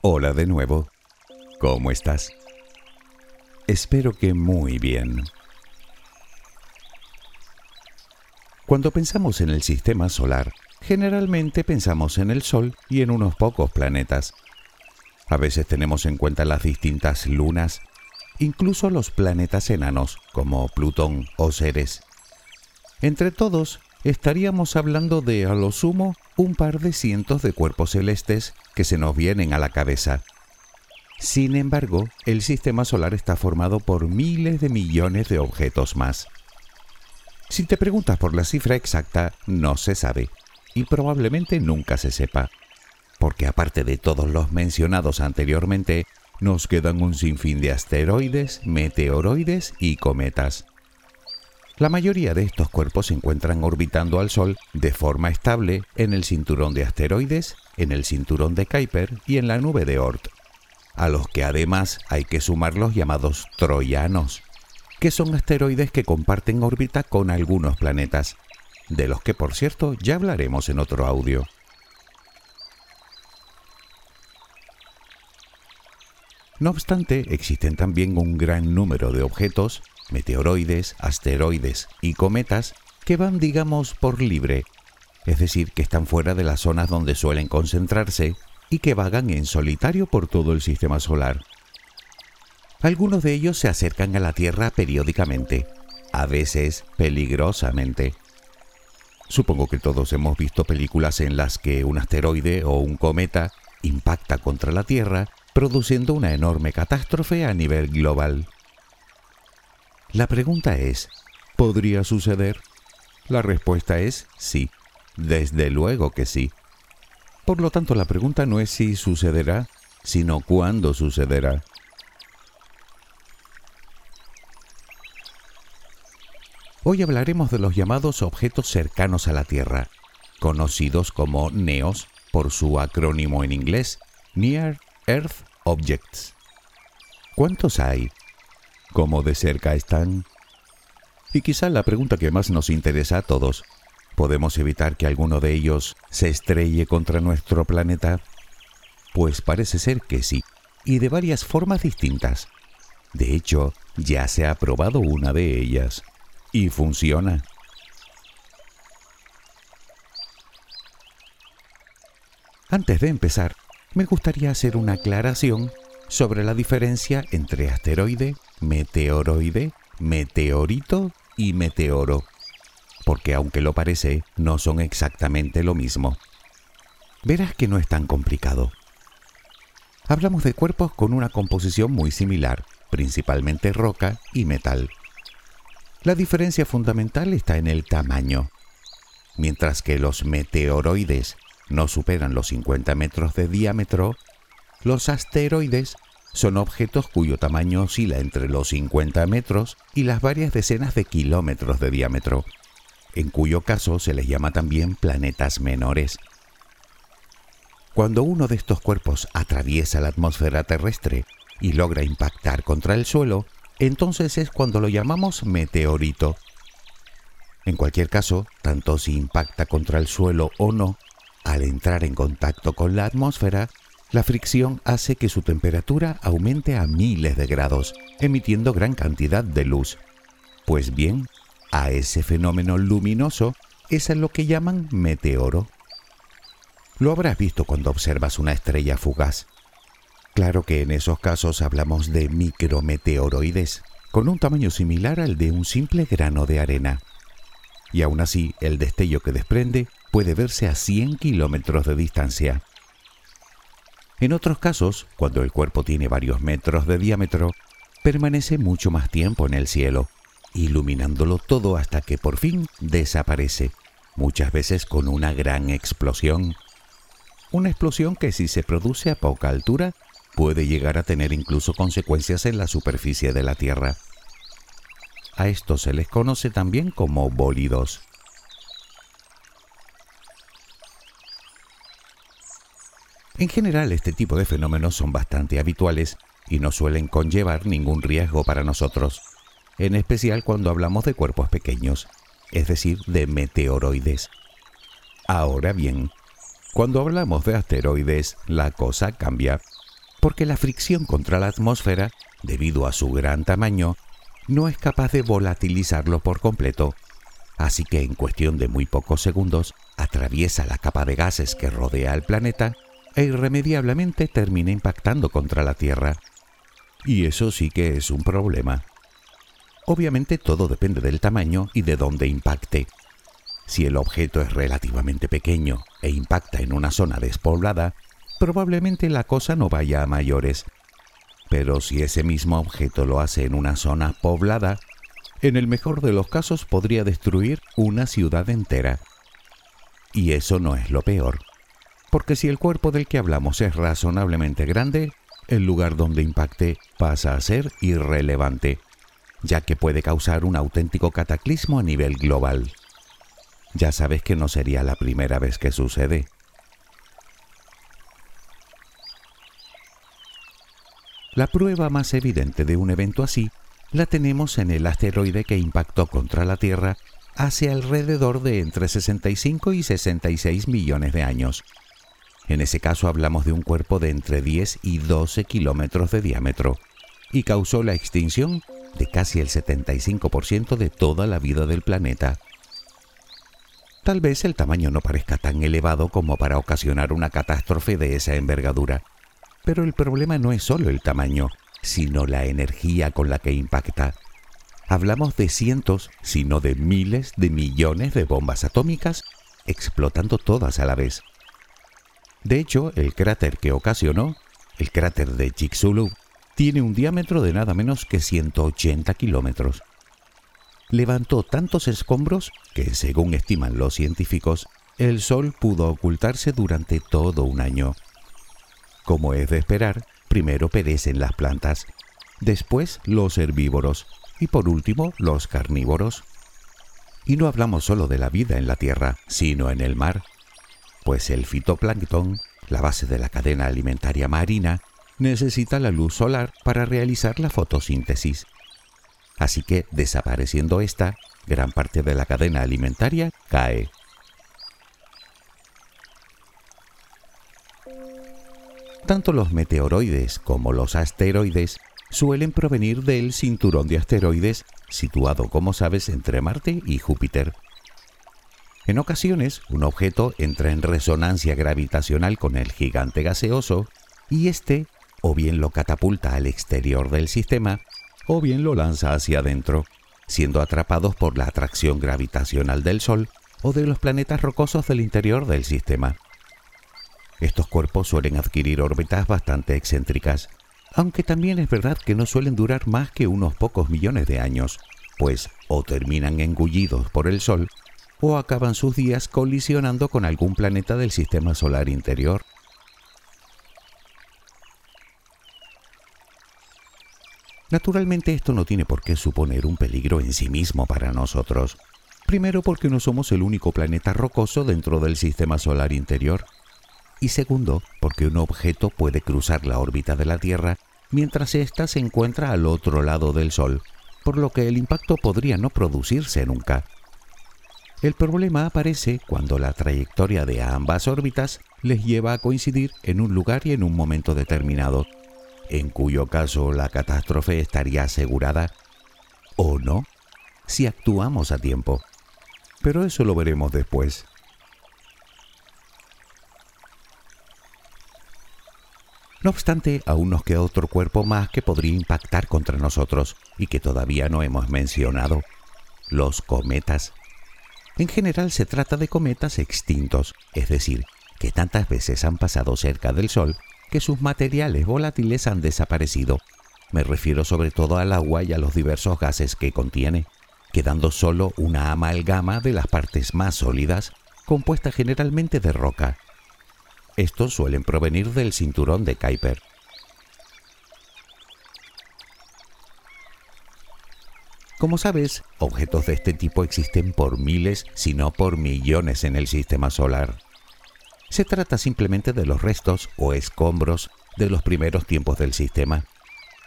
Hola de nuevo. ¿Cómo estás? Espero que muy bien. Cuando pensamos en el sistema solar, generalmente pensamos en el Sol y en unos pocos planetas. A veces tenemos en cuenta las distintas lunas, incluso los planetas enanos como Plutón o Ceres. Entre todos, estaríamos hablando de, a lo sumo, un par de cientos de cuerpos celestes que se nos vienen a la cabeza. Sin embargo, el sistema solar está formado por miles de millones de objetos más. Si te preguntas por la cifra exacta, no se sabe, y probablemente nunca se sepa, porque aparte de todos los mencionados anteriormente, nos quedan un sinfín de asteroides, meteoroides y cometas. La mayoría de estos cuerpos se encuentran orbitando al Sol de forma estable en el cinturón de asteroides, en el cinturón de Kuiper y en la nube de Oort, a los que además hay que sumar los llamados troyanos, que son asteroides que comparten órbita con algunos planetas, de los que por cierto ya hablaremos en otro audio. No obstante, existen también un gran número de objetos, meteoroides, asteroides y cometas que van, digamos, por libre, es decir, que están fuera de las zonas donde suelen concentrarse y que vagan en solitario por todo el sistema solar. Algunos de ellos se acercan a la Tierra periódicamente, a veces peligrosamente. Supongo que todos hemos visto películas en las que un asteroide o un cometa impacta contra la Tierra, produciendo una enorme catástrofe a nivel global. La pregunta es, ¿podría suceder? La respuesta es sí, desde luego que sí. Por lo tanto, la pregunta no es si sucederá, sino cuándo sucederá. Hoy hablaremos de los llamados objetos cercanos a la Tierra, conocidos como NEOS por su acrónimo en inglés, Near Earth Objects. ¿Cuántos hay? ¿Cómo de cerca están? Y quizá la pregunta que más nos interesa a todos, ¿podemos evitar que alguno de ellos se estrelle contra nuestro planeta? Pues parece ser que sí, y de varias formas distintas. De hecho, ya se ha probado una de ellas. Y funciona. Antes de empezar, me gustaría hacer una aclaración sobre la diferencia entre asteroide, meteoroide, meteorito y meteoro, porque aunque lo parece, no son exactamente lo mismo. Verás que no es tan complicado. Hablamos de cuerpos con una composición muy similar, principalmente roca y metal. La diferencia fundamental está en el tamaño. Mientras que los meteoroides no superan los 50 metros de diámetro, los asteroides son objetos cuyo tamaño oscila entre los 50 metros y las varias decenas de kilómetros de diámetro, en cuyo caso se les llama también planetas menores. Cuando uno de estos cuerpos atraviesa la atmósfera terrestre y logra impactar contra el suelo, entonces es cuando lo llamamos meteorito. En cualquier caso, tanto si impacta contra el suelo o no, al entrar en contacto con la atmósfera, la fricción hace que su temperatura aumente a miles de grados, emitiendo gran cantidad de luz. Pues bien, a ese fenómeno luminoso es a lo que llaman meteoro. Lo habrás visto cuando observas una estrella fugaz. Claro que en esos casos hablamos de micrometeoroides, con un tamaño similar al de un simple grano de arena. Y aún así, el destello que desprende puede verse a 100 kilómetros de distancia. En otros casos, cuando el cuerpo tiene varios metros de diámetro, permanece mucho más tiempo en el cielo, iluminándolo todo hasta que por fin desaparece, muchas veces con una gran explosión. Una explosión que si se produce a poca altura puede llegar a tener incluso consecuencias en la superficie de la Tierra. A esto se les conoce también como bólidos. En general, este tipo de fenómenos son bastante habituales y no suelen conllevar ningún riesgo para nosotros, en especial cuando hablamos de cuerpos pequeños, es decir, de meteoroides. Ahora bien, cuando hablamos de asteroides, la cosa cambia, porque la fricción contra la atmósfera, debido a su gran tamaño, no es capaz de volatilizarlo por completo, así que en cuestión de muy pocos segundos atraviesa la capa de gases que rodea al planeta e irremediablemente termina impactando contra la Tierra. Y eso sí que es un problema. Obviamente todo depende del tamaño y de dónde impacte. Si el objeto es relativamente pequeño e impacta en una zona despoblada, probablemente la cosa no vaya a mayores. Pero si ese mismo objeto lo hace en una zona poblada, en el mejor de los casos podría destruir una ciudad entera. Y eso no es lo peor porque si el cuerpo del que hablamos es razonablemente grande, el lugar donde impacte pasa a ser irrelevante, ya que puede causar un auténtico cataclismo a nivel global. Ya sabes que no sería la primera vez que sucede. La prueba más evidente de un evento así la tenemos en el asteroide que impactó contra la Tierra hace alrededor de entre 65 y 66 millones de años. En ese caso hablamos de un cuerpo de entre 10 y 12 kilómetros de diámetro y causó la extinción de casi el 75% de toda la vida del planeta. Tal vez el tamaño no parezca tan elevado como para ocasionar una catástrofe de esa envergadura, pero el problema no es solo el tamaño, sino la energía con la que impacta. Hablamos de cientos, sino de miles de millones de bombas atómicas explotando todas a la vez. De hecho, el cráter que ocasionó, el cráter de Chicxulub, tiene un diámetro de nada menos que 180 kilómetros. Levantó tantos escombros que, según estiman los científicos, el Sol pudo ocultarse durante todo un año. Como es de esperar, primero perecen las plantas, después los herbívoros y por último los carnívoros. Y no hablamos solo de la vida en la Tierra, sino en el mar, pues el fitoplancton, la base de la cadena alimentaria marina, necesita la luz solar para realizar la fotosíntesis. Así que, desapareciendo esta, gran parte de la cadena alimentaria cae. Tanto los meteoroides como los asteroides suelen provenir del cinturón de asteroides situado, como sabes, entre Marte y Júpiter. En ocasiones, un objeto entra en resonancia gravitacional con el gigante gaseoso y éste o bien lo catapulta al exterior del sistema o bien lo lanza hacia adentro, siendo atrapados por la atracción gravitacional del Sol o de los planetas rocosos del interior del sistema. Estos cuerpos suelen adquirir órbitas bastante excéntricas, aunque también es verdad que no suelen durar más que unos pocos millones de años, pues o terminan engullidos por el Sol o acaban sus días colisionando con algún planeta del sistema solar interior. Naturalmente esto no tiene por qué suponer un peligro en sí mismo para nosotros. Primero porque no somos el único planeta rocoso dentro del sistema solar interior. Y segundo porque un objeto puede cruzar la órbita de la Tierra mientras ésta se encuentra al otro lado del Sol, por lo que el impacto podría no producirse nunca. El problema aparece cuando la trayectoria de ambas órbitas les lleva a coincidir en un lugar y en un momento determinado, en cuyo caso la catástrofe estaría asegurada o no, si actuamos a tiempo. Pero eso lo veremos después. No obstante, aún nos queda otro cuerpo más que podría impactar contra nosotros y que todavía no hemos mencionado, los cometas. En general se trata de cometas extintos, es decir, que tantas veces han pasado cerca del Sol que sus materiales volátiles han desaparecido. Me refiero sobre todo al agua y a los diversos gases que contiene. quedando solo una amalgama de las partes más sólidas, compuesta generalmente de roca. Estos suelen provenir del cinturón de Kuiper. Como sabes, objetos de este tipo existen por miles, si no por millones en el sistema solar. Se trata simplemente de los restos o escombros de los primeros tiempos del sistema,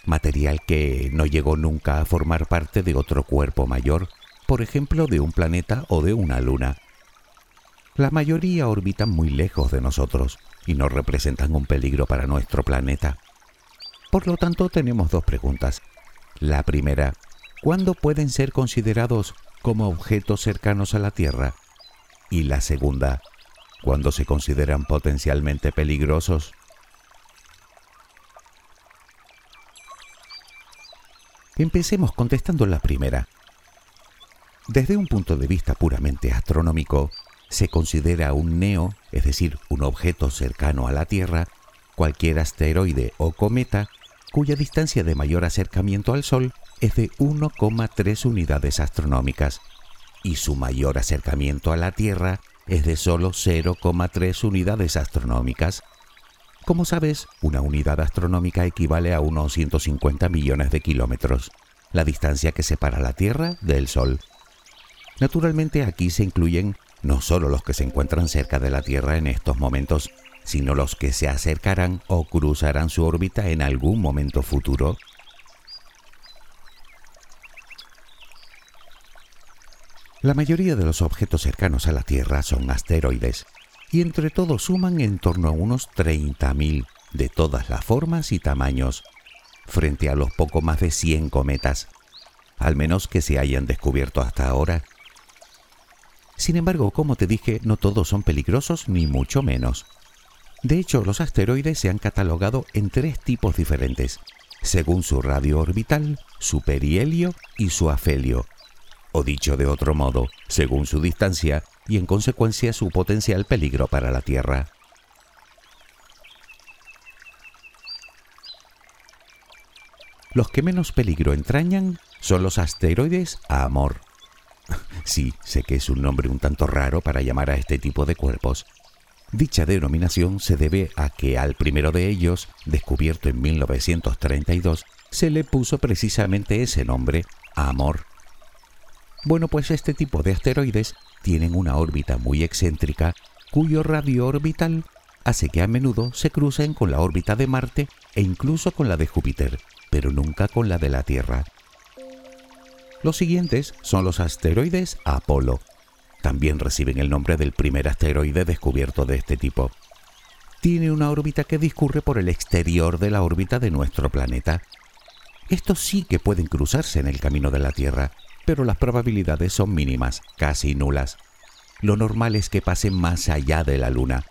material que no llegó nunca a formar parte de otro cuerpo mayor, por ejemplo de un planeta o de una luna. La mayoría orbitan muy lejos de nosotros y no representan un peligro para nuestro planeta. Por lo tanto, tenemos dos preguntas. La primera, ¿cuándo pueden ser considerados como objetos cercanos a la Tierra? Y la segunda, ¿cuándo se consideran potencialmente peligrosos? Empecemos contestando la primera. Desde un punto de vista puramente astronómico, se considera un neo, es decir, un objeto cercano a la Tierra, cualquier asteroide o cometa cuya distancia de mayor acercamiento al Sol es de 1,3 unidades astronómicas y su mayor acercamiento a la Tierra es de solo 0,3 unidades astronómicas. Como sabes, una unidad astronómica equivale a unos 150 millones de kilómetros, la distancia que separa la Tierra del Sol. Naturalmente aquí se incluyen no solo los que se encuentran cerca de la Tierra en estos momentos, sino los que se acercarán o cruzarán su órbita en algún momento futuro La mayoría de los objetos cercanos a la Tierra son asteroides, y entre todos suman en torno a unos 30.000 de todas las formas y tamaños, frente a los poco más de 100 cometas, al menos que se hayan descubierto hasta ahora. Sin embargo, como te dije, no todos son peligrosos ni mucho menos. De hecho, los asteroides se han catalogado en tres tipos diferentes, según su radio orbital, su perihelio y su afelio, o dicho de otro modo, según su distancia y en consecuencia su potencial peligro para la Tierra. Los que menos peligro entrañan son los asteroides a Amor. Sí, sé que es un nombre un tanto raro para llamar a este tipo de cuerpos. Dicha denominación se debe a que al primero de ellos, descubierto en 1932, se le puso precisamente ese nombre, Amor. Bueno, pues este tipo de asteroides tienen una órbita muy excéntrica cuyo radio orbital hace que a menudo se crucen con la órbita de Marte e incluso con la de Júpiter, pero nunca con la de la Tierra. Los siguientes son los asteroides Apolo. También reciben el nombre del primer asteroide descubierto de este tipo. Tiene una órbita que discurre por el exterior de la órbita de nuestro planeta. Estos sí que pueden cruzarse en el camino de la Tierra, pero las probabilidades son mínimas, casi nulas. Lo normal es que pasen más allá de la Luna.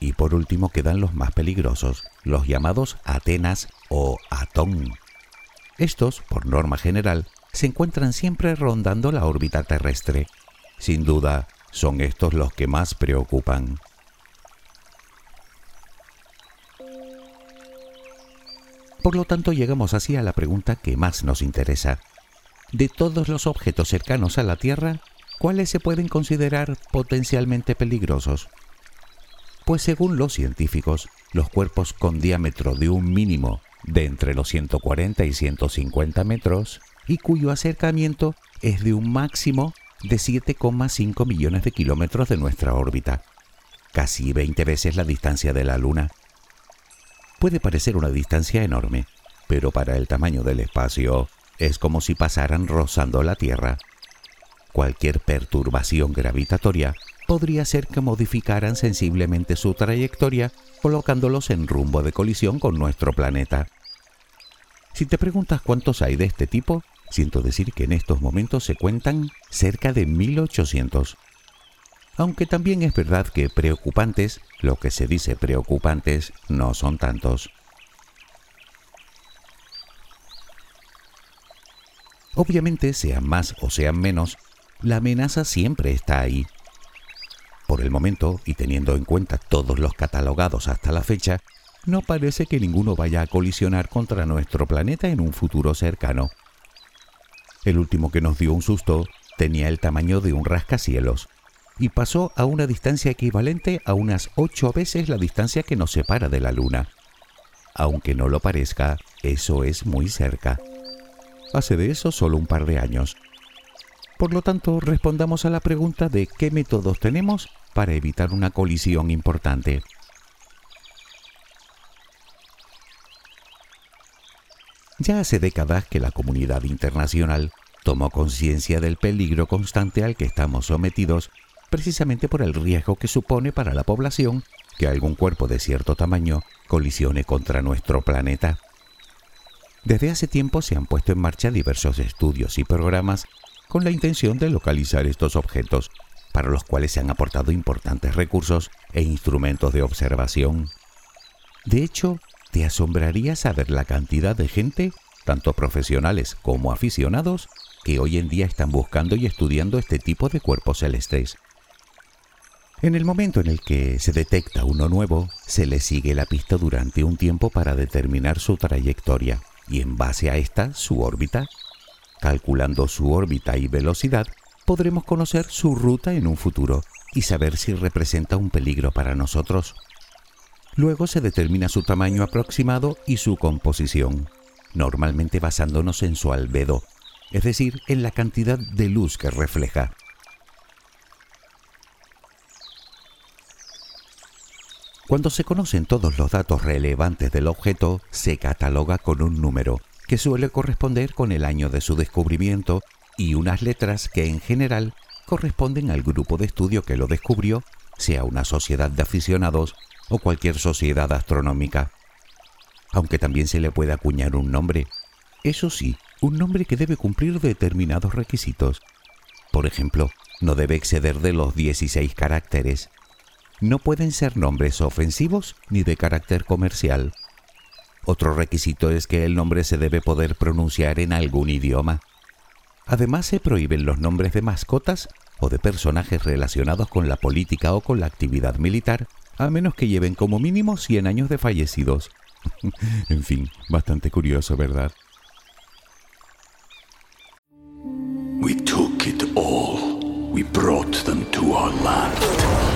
Y por último quedan los más peligrosos, los llamados Atenas o Atón. Estos, por norma general, se encuentran siempre rondando la órbita terrestre. Sin duda, son estos los que más preocupan. Por lo tanto, llegamos así a la pregunta que más nos interesa de todos los objetos cercanos a la Tierra, ¿cuáles se pueden considerar potencialmente peligrosos? Pues según los científicos, los cuerpos con diámetro de un mínimo de entre los 140 y 150 metros y cuyo acercamiento es de un máximo de 7,5 millones de kilómetros de nuestra órbita, casi 20 veces la distancia de la Luna. Puede parecer una distancia enorme, pero para el tamaño del espacio es como si pasaran rozando la Tierra. Cualquier perturbación gravitatoria podría ser que modificaran sensiblemente su trayectoria colocándolos en rumbo de colisión con nuestro planeta. Si te preguntas cuántos hay de este tipo, siento decir que en estos momentos se cuentan cerca de 1800. Aunque también es verdad que preocupantes, lo que se dice preocupantes, no son tantos. Obviamente, sean más o sean menos, la amenaza siempre está ahí. Por el momento, y teniendo en cuenta todos los catalogados hasta la fecha, no parece que ninguno vaya a colisionar contra nuestro planeta en un futuro cercano. El último que nos dio un susto tenía el tamaño de un rascacielos y pasó a una distancia equivalente a unas ocho veces la distancia que nos separa de la Luna. Aunque no lo parezca, eso es muy cerca. Hace de eso solo un par de años. Por lo tanto, respondamos a la pregunta de qué métodos tenemos para evitar una colisión importante. Ya hace décadas que la comunidad internacional tomó conciencia del peligro constante al que estamos sometidos precisamente por el riesgo que supone para la población que algún cuerpo de cierto tamaño colisione contra nuestro planeta. Desde hace tiempo se han puesto en marcha diversos estudios y programas con la intención de localizar estos objetos, para los cuales se han aportado importantes recursos e instrumentos de observación. De hecho, te asombraría saber la cantidad de gente, tanto profesionales como aficionados, que hoy en día están buscando y estudiando este tipo de cuerpos celestes. En el momento en el que se detecta uno nuevo, se le sigue la pista durante un tiempo para determinar su trayectoria y en base a esta su órbita. Calculando su órbita y velocidad, podremos conocer su ruta en un futuro y saber si representa un peligro para nosotros. Luego se determina su tamaño aproximado y su composición, normalmente basándonos en su albedo, es decir, en la cantidad de luz que refleja. Cuando se conocen todos los datos relevantes del objeto, se cataloga con un número, que suele corresponder con el año de su descubrimiento, y unas letras que en general corresponden al grupo de estudio que lo descubrió, sea una sociedad de aficionados o cualquier sociedad astronómica. Aunque también se le puede acuñar un nombre. Eso sí, un nombre que debe cumplir determinados requisitos. Por ejemplo, no debe exceder de los 16 caracteres. No pueden ser nombres ofensivos ni de carácter comercial. Otro requisito es que el nombre se debe poder pronunciar en algún idioma. Además se prohíben los nombres de mascotas o de personajes relacionados con la política o con la actividad militar a menos que lleven como mínimo 100 años de fallecidos. en fin, bastante curioso, ¿verdad? We took it all. We brought them to our land.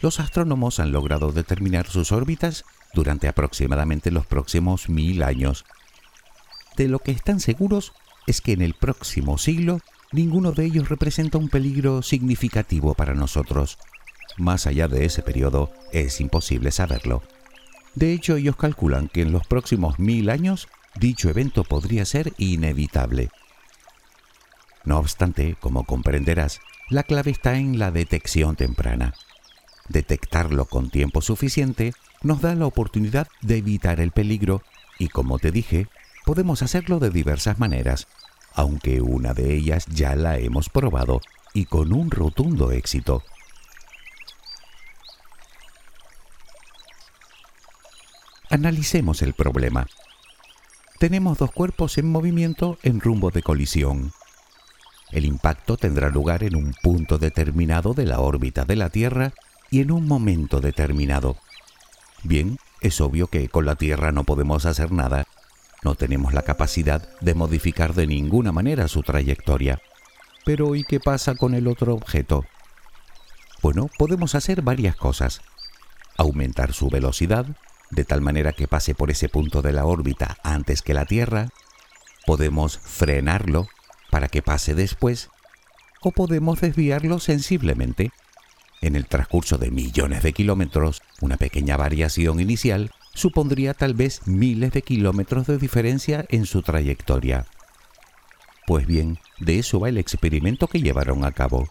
los astrónomos han logrado determinar sus órbitas durante aproximadamente los próximos mil años. De lo que están seguros es que en el próximo siglo ninguno de ellos representa un peligro significativo para nosotros. Más allá de ese periodo es imposible saberlo. De hecho, ellos calculan que en los próximos mil años dicho evento podría ser inevitable. No obstante, como comprenderás, la clave está en la detección temprana. Detectarlo con tiempo suficiente nos da la oportunidad de evitar el peligro y, como te dije, podemos hacerlo de diversas maneras, aunque una de ellas ya la hemos probado y con un rotundo éxito. Analicemos el problema. Tenemos dos cuerpos en movimiento en rumbo de colisión. El impacto tendrá lugar en un punto determinado de la órbita de la Tierra y en un momento determinado. Bien, es obvio que con la Tierra no podemos hacer nada. No tenemos la capacidad de modificar de ninguna manera su trayectoria. Pero ¿y qué pasa con el otro objeto? Bueno, podemos hacer varias cosas. Aumentar su velocidad, de tal manera que pase por ese punto de la órbita antes que la Tierra. Podemos frenarlo para que pase después. O podemos desviarlo sensiblemente. En el transcurso de millones de kilómetros, una pequeña variación inicial supondría tal vez miles de kilómetros de diferencia en su trayectoria. Pues bien, de eso va el experimento que llevaron a cabo.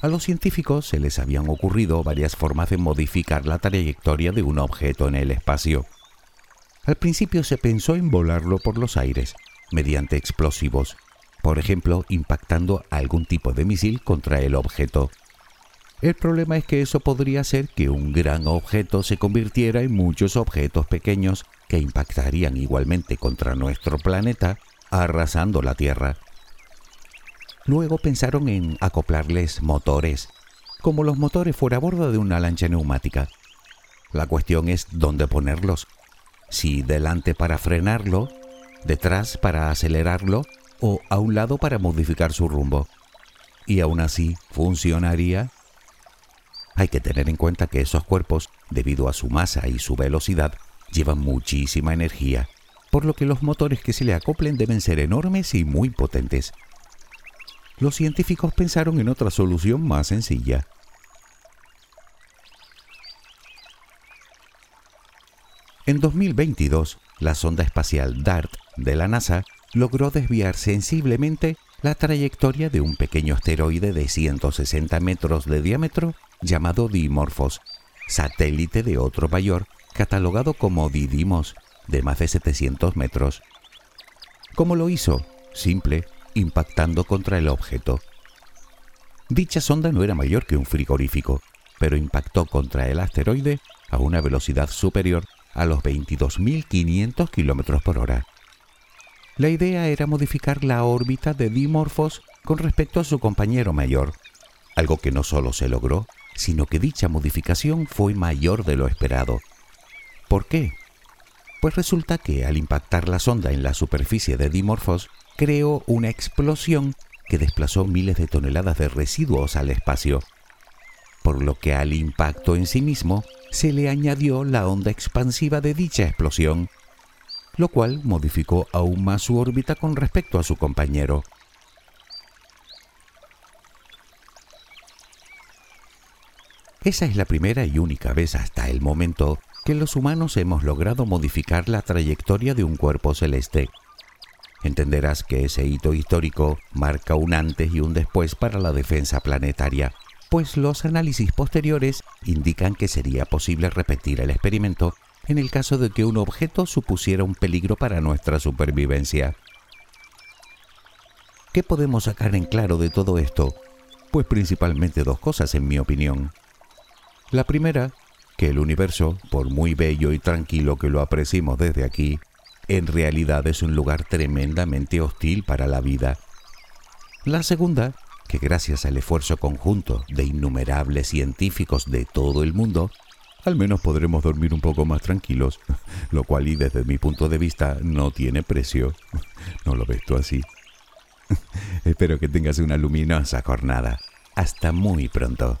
A los científicos se les habían ocurrido varias formas de modificar la trayectoria de un objeto en el espacio. Al principio se pensó en volarlo por los aires, mediante explosivos, por ejemplo, impactando algún tipo de misil contra el objeto. El problema es que eso podría hacer que un gran objeto se convirtiera en muchos objetos pequeños que impactarían igualmente contra nuestro planeta, arrasando la Tierra. Luego pensaron en acoplarles motores, como los motores fuera a bordo de una lancha neumática. La cuestión es dónde ponerlos. Si delante para frenarlo, detrás para acelerarlo o a un lado para modificar su rumbo. Y aún así, ¿funcionaría? Hay que tener en cuenta que esos cuerpos, debido a su masa y su velocidad, llevan muchísima energía, por lo que los motores que se le acoplen deben ser enormes y muy potentes. Los científicos pensaron en otra solución más sencilla. En 2022, la sonda espacial DART de la NASA logró desviar sensiblemente la trayectoria de un pequeño asteroide de 160 metros de diámetro llamado Dimorphos, satélite de otro mayor catalogado como Didymos, de más de 700 metros. ¿Cómo lo hizo? Simple, impactando contra el objeto. Dicha sonda no era mayor que un frigorífico, pero impactó contra el asteroide a una velocidad superior a los 22.500 km por hora. La idea era modificar la órbita de Dimorphos con respecto a su compañero mayor, algo que no solo se logró, sino que dicha modificación fue mayor de lo esperado. ¿Por qué? Pues resulta que al impactar la sonda en la superficie de Dimorphos, creó una explosión que desplazó miles de toneladas de residuos al espacio, por lo que al impacto en sí mismo se le añadió la onda expansiva de dicha explosión, lo cual modificó aún más su órbita con respecto a su compañero. Esa es la primera y única vez hasta el momento que los humanos hemos logrado modificar la trayectoria de un cuerpo celeste. Entenderás que ese hito histórico marca un antes y un después para la defensa planetaria pues los análisis posteriores indican que sería posible repetir el experimento en el caso de que un objeto supusiera un peligro para nuestra supervivencia. ¿Qué podemos sacar en claro de todo esto? Pues principalmente dos cosas en mi opinión. La primera, que el universo, por muy bello y tranquilo que lo apreciemos desde aquí, en realidad es un lugar tremendamente hostil para la vida. La segunda, que gracias al esfuerzo conjunto de innumerables científicos de todo el mundo, al menos podremos dormir un poco más tranquilos, lo cual y desde mi punto de vista no tiene precio. ¿No lo ves tú así? Espero que tengas una luminosa jornada. Hasta muy pronto.